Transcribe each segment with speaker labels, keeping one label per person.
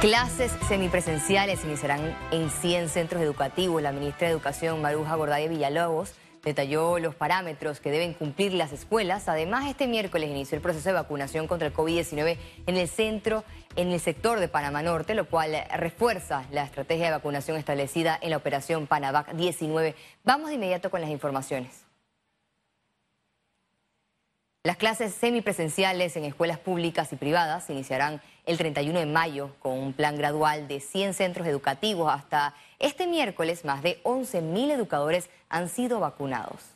Speaker 1: Clases semipresenciales iniciarán en 100 centros educativos. La ministra de Educación, Maruja Gordaye Villalobos, detalló los parámetros que deben cumplir las escuelas. Además, este miércoles inició el proceso de vacunación contra el COVID-19 en el centro, en el sector de Panamá Norte, lo cual refuerza la estrategia de vacunación establecida en la operación Panavac 19. Vamos de inmediato con las informaciones. Las clases semipresenciales en escuelas públicas y privadas iniciarán el 31 de mayo con un plan gradual de 100 centros educativos. Hasta este miércoles, más de 11.000 educadores han sido vacunados.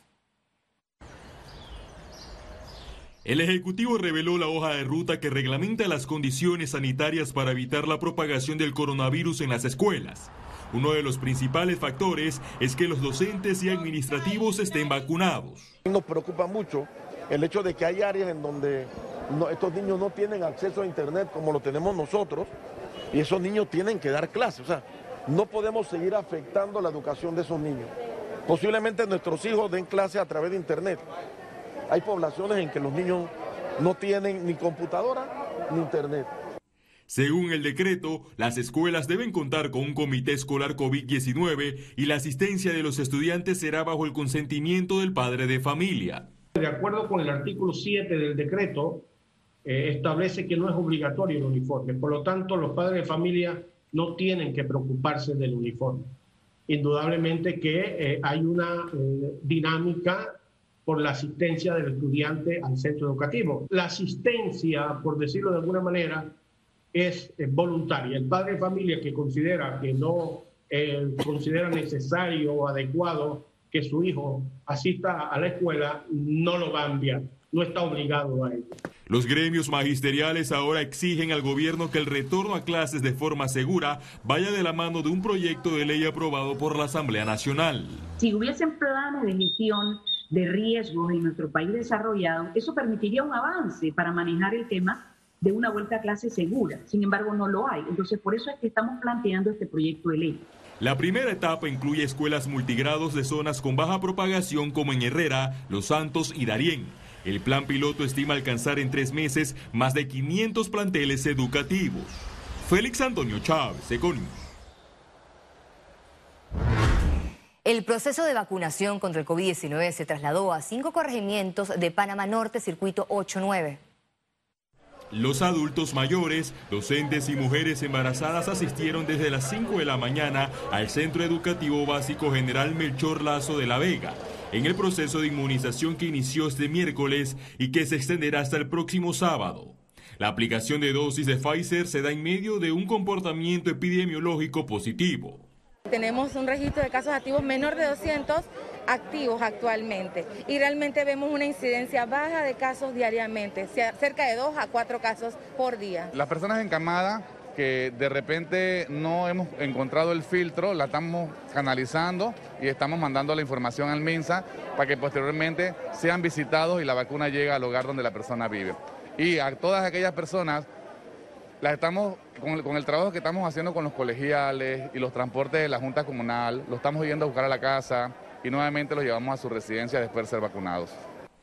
Speaker 2: El Ejecutivo reveló la hoja de ruta que reglamenta las condiciones sanitarias para evitar la propagación del coronavirus en las escuelas. Uno de los principales factores es que los docentes y administrativos estén vacunados.
Speaker 3: Nos preocupa mucho el hecho de que hay áreas en donde estos niños no tienen acceso a Internet como lo tenemos nosotros y esos niños tienen que dar clases. O sea, no podemos seguir afectando la educación de esos niños. Posiblemente nuestros hijos den clases a través de Internet. Hay poblaciones en que los niños no tienen ni computadora ni Internet.
Speaker 2: Según el decreto, las escuelas deben contar con un comité escolar COVID-19 y la asistencia de los estudiantes será bajo el consentimiento del padre de familia.
Speaker 4: De acuerdo con el artículo 7 del decreto, eh, establece que no es obligatorio el uniforme. Por lo tanto, los padres de familia no tienen que preocuparse del uniforme. Indudablemente que eh, hay una eh, dinámica por la asistencia del estudiante al centro educativo. La asistencia, por decirlo de alguna manera, es voluntaria. El padre de familia que considera que no considera necesario o adecuado que su hijo asista a la escuela, no lo va a enviar, no está obligado a ello.
Speaker 2: Los gremios magisteriales ahora exigen al gobierno que el retorno a clases de forma segura vaya de la mano de un proyecto de ley aprobado por la Asamblea Nacional.
Speaker 5: Si hubiesen planes de gestión de riesgos en nuestro país desarrollado, eso permitiría un avance para manejar el tema de una vuelta a clase segura. Sin embargo, no lo hay. Entonces, por eso es que estamos planteando este proyecto de ley.
Speaker 2: La primera etapa incluye escuelas multigrados de zonas con baja propagación como en Herrera, Los Santos y Darién. El plan piloto estima alcanzar en tres meses más de 500 planteles educativos. Félix Antonio Chávez, Econius.
Speaker 1: El proceso de vacunación contra el COVID-19 se trasladó a cinco corregimientos de Panamá Norte, circuito 8-9.
Speaker 2: Los adultos mayores, docentes y mujeres embarazadas asistieron desde las 5 de la mañana al Centro Educativo Básico General Melchor Lazo de la Vega, en el proceso de inmunización que inició este miércoles y que se extenderá hasta el próximo sábado. La aplicación de dosis de Pfizer se da en medio de un comportamiento epidemiológico positivo.
Speaker 6: Tenemos un registro de casos activos menor de 200 activos actualmente y realmente vemos una incidencia baja de casos diariamente, cerca de 2 a 4 casos por día.
Speaker 7: Las personas encamadas que de repente no hemos encontrado el filtro, la estamos canalizando y estamos mandando la información al MINSA para que posteriormente sean visitados y la vacuna llegue al hogar donde la persona vive. Y a todas aquellas personas las estamos, con el, trabajo que estamos haciendo con los colegiales y los transportes de la Junta Comunal, lo estamos yendo a buscar a la casa y nuevamente los llevamos a su residencia después de ser vacunados.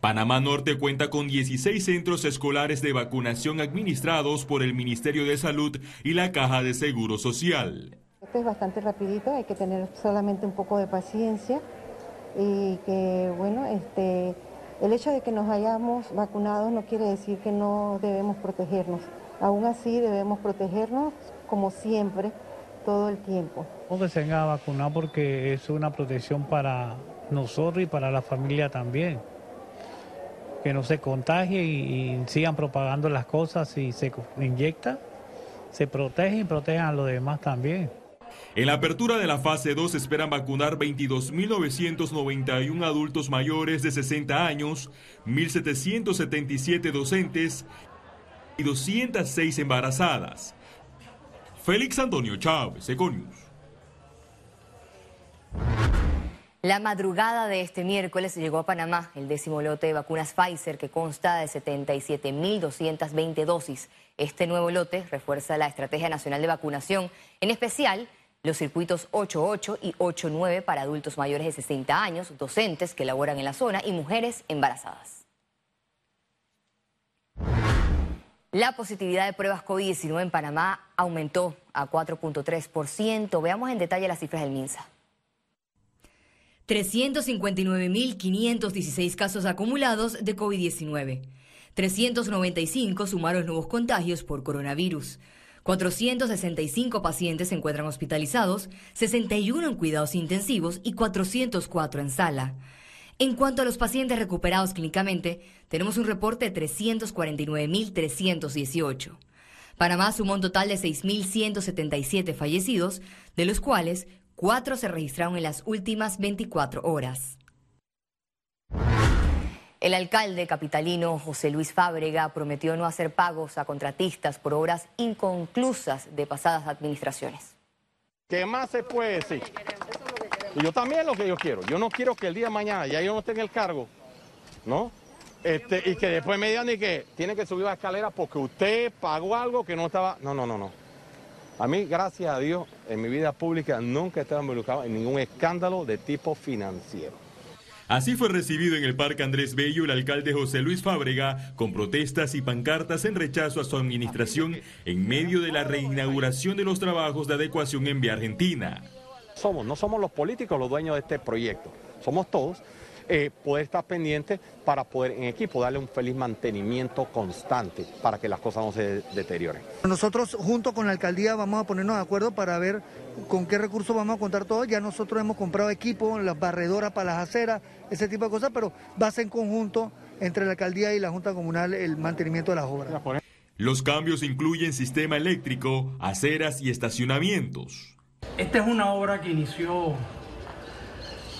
Speaker 2: Panamá Norte cuenta con 16 centros escolares de vacunación administrados por el Ministerio de Salud y la Caja de Seguro Social.
Speaker 8: Esto es bastante rapidito, hay que tener solamente un poco de paciencia y que, bueno, este, el hecho de que nos hayamos vacunado no quiere decir que no debemos protegernos. Aún así debemos protegernos como siempre, todo el tiempo.
Speaker 9: Que se venga a vacunar porque es una protección para nosotros y para la familia también. Que no se contagie y, sigan propagando las cosas y se inyecta, se protegen y protejan a los demás también.
Speaker 2: En la apertura de la fase 2 esperan vacunar 22.991 adultos mayores de 60 años, 1.777 docentes y 206 embarazadas. Félix Antonio Chávez, Econius.
Speaker 1: La madrugada de este miércoles llegó a Panamá el décimo lote de vacunas Pfizer que consta de 77.220 dosis. Este nuevo lote refuerza la Estrategia Nacional de Vacunación, en especial los circuitos 8.8 y 8.9 para adultos mayores de 60 años, docentes que laboran en la zona y mujeres embarazadas. La positividad de pruebas COVID-19 en Panamá aumentó a 4.3%. Veamos en detalle las cifras del MINSA. 359.516 casos acumulados de COVID-19. 395 sumaron nuevos contagios por coronavirus. 465 pacientes se encuentran hospitalizados, 61 en cuidados intensivos y 404 en sala. En cuanto a los pacientes recuperados clínicamente, tenemos un reporte de 349.318. Panamá sumó un total de 6.177 fallecidos, de los cuales 4 se registraron en las últimas 24 horas. El alcalde capitalino José Luis Fábrega prometió no hacer pagos a contratistas por obras inconclusas de pasadas administraciones.
Speaker 3: ¿Qué más se puede decir? Y yo también lo que yo quiero. Yo no quiero que el día de mañana ya yo no tenga el cargo, ¿no? Este, y que después me digan ni que tiene que subir la escalera porque usted pagó algo que no estaba. No, no, no, no. A mí, gracias a Dios, en mi vida pública nunca he estado involucrado en ningún escándalo de tipo financiero.
Speaker 2: Así fue recibido en el Parque Andrés Bello el alcalde José Luis Fábrega con protestas y pancartas en rechazo a su administración en medio de la reinauguración de los trabajos de adecuación en Vía Argentina
Speaker 3: somos, no somos los políticos los dueños de este proyecto, somos todos. Eh, poder estar pendientes para poder en equipo darle un feliz mantenimiento constante para que las cosas no se deterioren.
Speaker 10: Nosotros junto con la alcaldía vamos a ponernos de acuerdo para ver con qué recursos vamos a contar todos. Ya nosotros hemos comprado equipo, las barredoras para las aceras, ese tipo de cosas, pero va a ser en conjunto entre la alcaldía y la Junta Comunal el mantenimiento de las obras.
Speaker 2: Los cambios incluyen sistema eléctrico, aceras y estacionamientos.
Speaker 11: Esta es una obra que inició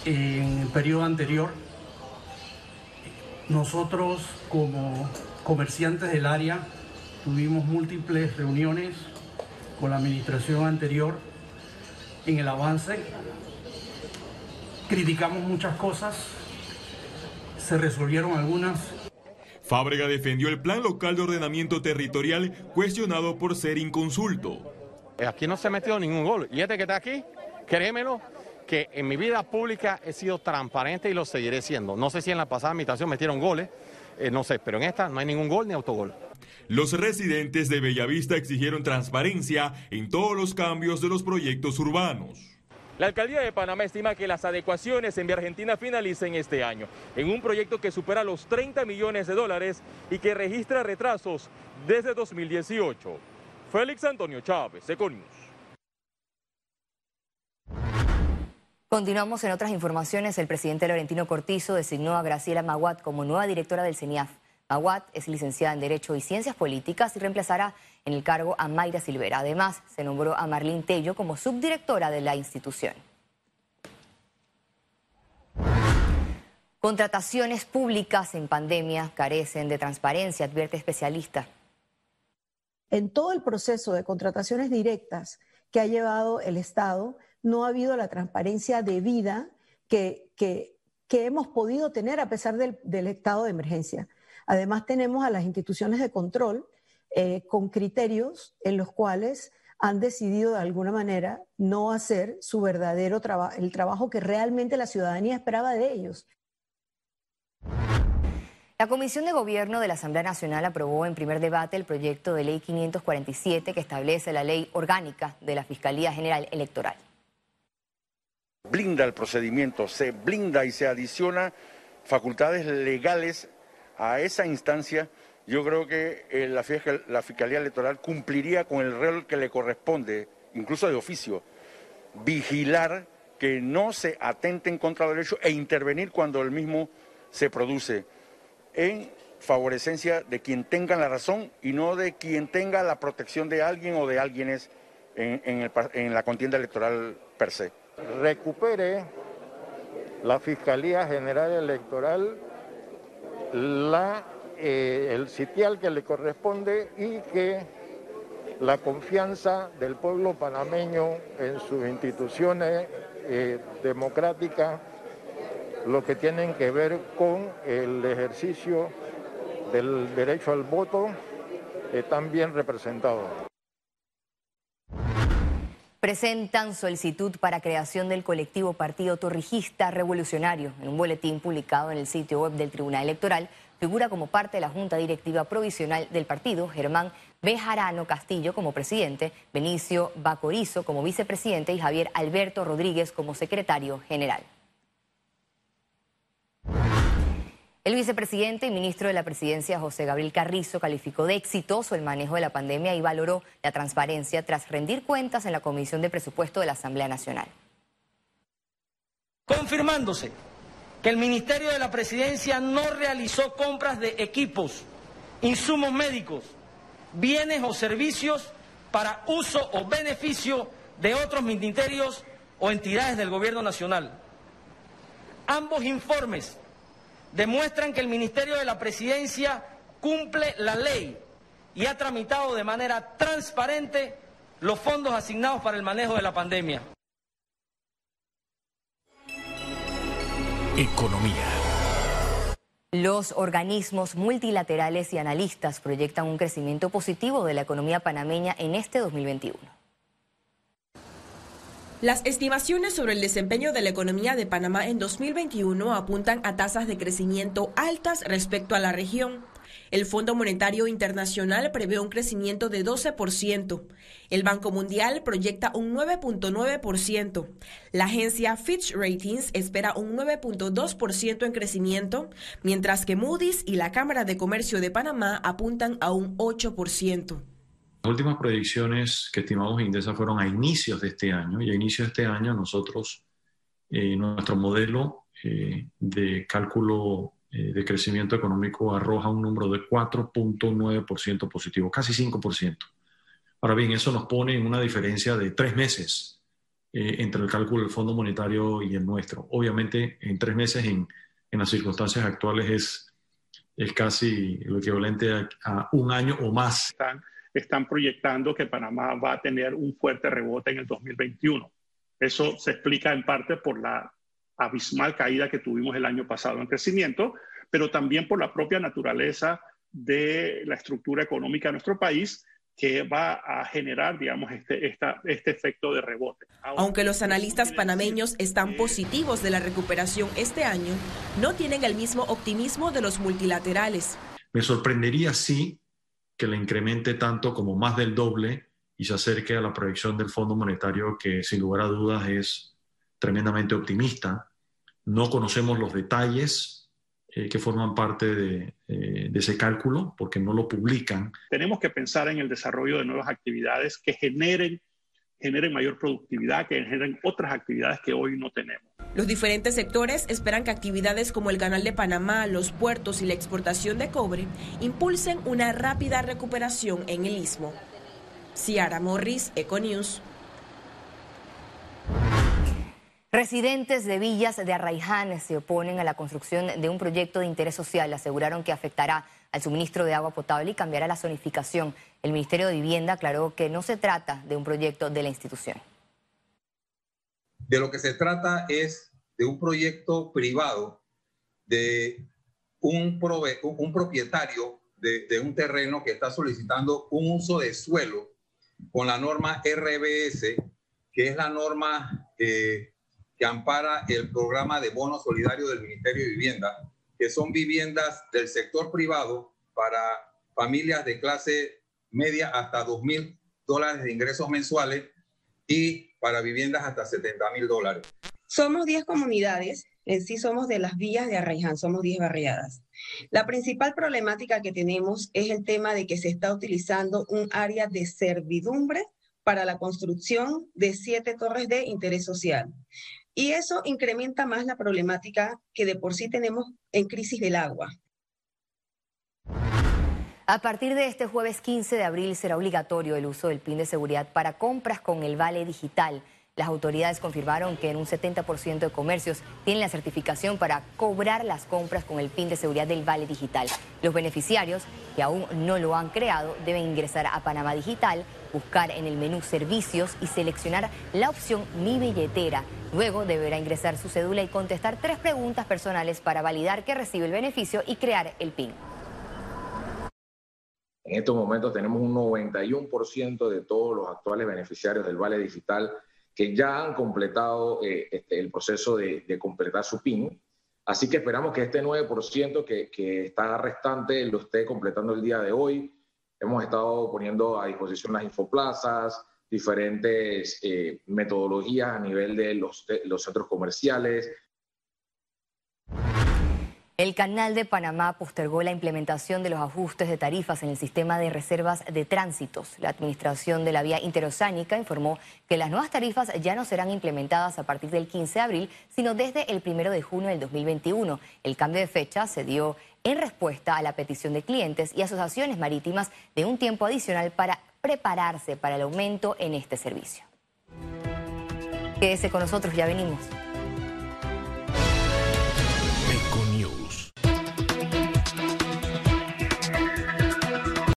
Speaker 11: en el periodo anterior. Nosotros como comerciantes del área tuvimos múltiples reuniones con la administración anterior en el avance. Criticamos muchas cosas, se resolvieron algunas.
Speaker 2: Fábrega defendió el plan local de ordenamiento territorial cuestionado por ser inconsulto.
Speaker 3: Aquí no se ha metido ningún gol. Y este que está aquí, créemelo, que en mi vida pública he sido transparente y lo seguiré siendo. No sé si en la pasada administración metieron goles, eh, no sé, pero en esta no hay ningún gol ni autogol.
Speaker 2: Los residentes de Bellavista exigieron transparencia en todos los cambios de los proyectos urbanos.
Speaker 12: La alcaldía de Panamá estima que las adecuaciones en Vía Argentina finalicen este año, en un proyecto que supera los 30 millones de dólares y que registra retrasos desde 2018. Félix Antonio Chávez, Econius.
Speaker 1: Continuamos en otras informaciones. El presidente Laurentino Cortizo designó a Graciela Maguat como nueva directora del CENIAF. Maguat es licenciada en Derecho y Ciencias Políticas y reemplazará en el cargo a Mayra Silvera. Además, se nombró a Marlene Tello como subdirectora de la institución. Contrataciones públicas en pandemia carecen de transparencia, advierte especialista
Speaker 13: en todo el proceso de contrataciones directas que ha llevado el Estado, no ha habido la transparencia debida que, que, hemos podido tener a pesar del, estado de emergencia. Además, tenemos a las instituciones de control eh, con criterios en los cuales han decidido de alguna manera no hacer su verdadero trabajo, el trabajo que realmente la ciudadanía esperaba de ellos.
Speaker 1: La Comisión de Gobierno de la Asamblea Nacional aprobó en primer debate el proyecto de ley 547 que establece la ley orgánica de la Fiscalía General Electoral.
Speaker 14: Blinda el procedimiento, se blinda y se adiciona facultades legales a esa instancia. Yo creo que eh, la, Fiscalía Electoral cumpliría con el rol que le corresponde, incluso de oficio, vigilar que no se atenten contra el derecho e intervenir cuando el mismo se produce en favorecencia de quien tenga la razón y no de quien tenga la protección de alguien o de alguienes en, en, la contienda electoral per se.
Speaker 15: Recupere la Fiscalía General Electoral la, eh, el sitial que le corresponde y que la confianza del pueblo panameño en sus instituciones eh, democráticas lo que tienen que ver con el ejercicio del derecho al voto están bien representados.
Speaker 1: Presentan solicitud para creación del colectivo Partido Torrijista Revolucionario. En un boletín publicado en el sitio web del Tribunal Electoral figura como parte de la Junta Directiva Provisional del partido, Germán Bejarano Castillo como presidente, Benicio Bacorizo como vicepresidente y Javier Alberto Rodríguez como secretario general. El vicepresidente y ministro de la presidencia, José Gabriel Carrizo, calificó de exitoso el manejo de la pandemia y valoró la transparencia tras rendir cuentas en la Comisión de Presupuesto de la Asamblea Nacional.
Speaker 16: Confirmándose que el Ministerio de la Presidencia no realizó compras de equipos, insumos médicos, bienes o servicios para uso o beneficio de otros ministerios o entidades del Gobierno Nacional. Ambos informes demuestran que el Ministerio de la Presidencia cumple la ley y ha tramitado de manera transparente los fondos asignados para el manejo de la pandemia.
Speaker 1: Economía. Los organismos multilaterales y analistas proyectan un crecimiento positivo de la economía panameña en este 2021.
Speaker 17: Las estimaciones sobre el desempeño de la economía de Panamá en 2021 apuntan a tasas de crecimiento altas respecto a la región. El Fondo Monetario Internacional prevé un crecimiento de 12%. El Banco Mundial proyecta un 9.9%. La agencia Fitch Ratings espera un 9.2% en crecimiento, mientras que Moody's y la Cámara de Comercio de Panamá apuntan a un 8%.
Speaker 18: Últimas proyecciones que estimamos Indesa fueron a inicios de este año y a inicios de este año nosotros, eh, nuestro modelo eh, de cálculo eh, de crecimiento económico arroja un número de 4.9% positivo, casi 5%. Ahora bien, eso nos pone en una diferencia de tres meses entre el cálculo del Fondo Monetario y el nuestro. Obviamente, en tres meses en, en las circunstancias actuales es, es casi lo equivalente a, a un año o más
Speaker 19: están proyectando que Panamá va a tener un fuerte rebote en el 2021. Eso se explica en parte por la abismal caída que tuvimos el año pasado en crecimiento, pero también por la propia naturaleza de la estructura económica de nuestro país que va a generar, digamos, este, este efecto de rebote.
Speaker 17: Aunque los analistas panameños están positivos de la recuperación este año, no tienen el mismo optimismo de los multilaterales.
Speaker 18: Me sorprendería si que la incremente tanto como más del doble y se acerque a la proyección del Fondo Monetario, que sin lugar a dudas es tremendamente optimista. No conocemos los detalles eh, que forman parte de, eh, de, ese cálculo porque no lo publican.
Speaker 19: Tenemos que pensar en el desarrollo de nuevas actividades que generen, generen mayor productividad, que generen otras actividades que hoy no tenemos.
Speaker 17: Los diferentes sectores esperan que actividades como el Canal de Panamá, los puertos y la exportación de cobre impulsen una rápida recuperación en el istmo. Ciara Morris, Econews.
Speaker 1: Residentes de villas de Arraiján se oponen a la construcción de un proyecto de interés social. Aseguraron que afectará al suministro de agua potable y cambiará la zonificación. El Ministerio de Vivienda aclaró que no se trata de un proyecto de la institución.
Speaker 20: De lo que se trata es de un proyecto privado de un, un propietario de, un terreno que está solicitando un uso de suelo con la norma RBS, que es la norma eh, que ampara el programa de bono solidario del Ministerio de Vivienda, que son viviendas del sector privado para familias de clase media hasta 2 mil dólares de ingresos mensuales y para viviendas hasta 70 mil dólares.
Speaker 21: Somos 10 comunidades, en sí somos de las vías de Arraiján, somos 10 barriadas. La principal problemática que tenemos es el tema de que se está utilizando un área de servidumbre para la construcción de siete torres de interés social. Y eso incrementa más la problemática que de por sí tenemos en crisis del agua.
Speaker 1: A partir de este jueves 15 de abril será obligatorio el uso del PIN de seguridad para compras con el Vale Digital. Las autoridades confirmaron que en un 70% de comercios tienen la certificación para cobrar las compras con el PIN de seguridad del Vale Digital. Los beneficiarios que aún no lo han creado deben ingresar a Panamá Digital, buscar en el menú Servicios y seleccionar la opción Mi Billetera. Luego deberá ingresar su cédula y contestar tres preguntas personales para validar que recibe el beneficio y crear el PIN.
Speaker 22: En estos momentos tenemos un 91% de todos los actuales beneficiarios del Vale Digital que ya han completado eh, este, el proceso de, completar su PIN. Así que esperamos que este 9% que, que está restante lo esté completando el día de hoy. Hemos estado poniendo a disposición las infoplazas, diferentes eh, metodologías a nivel de los, de los centros comerciales,
Speaker 1: el Canal de Panamá postergó la implementación de los ajustes de tarifas en el sistema de reservas de tránsitos. La Administración de la Vía Interoceánica informó que las nuevas tarifas ya no serán implementadas a partir del 15 de abril, sino desde el 1 de junio del 2021. El cambio de fecha se dio en respuesta a la petición de clientes y asociaciones marítimas de un tiempo adicional para prepararse para el aumento en este servicio. Quédese con nosotros, ya venimos.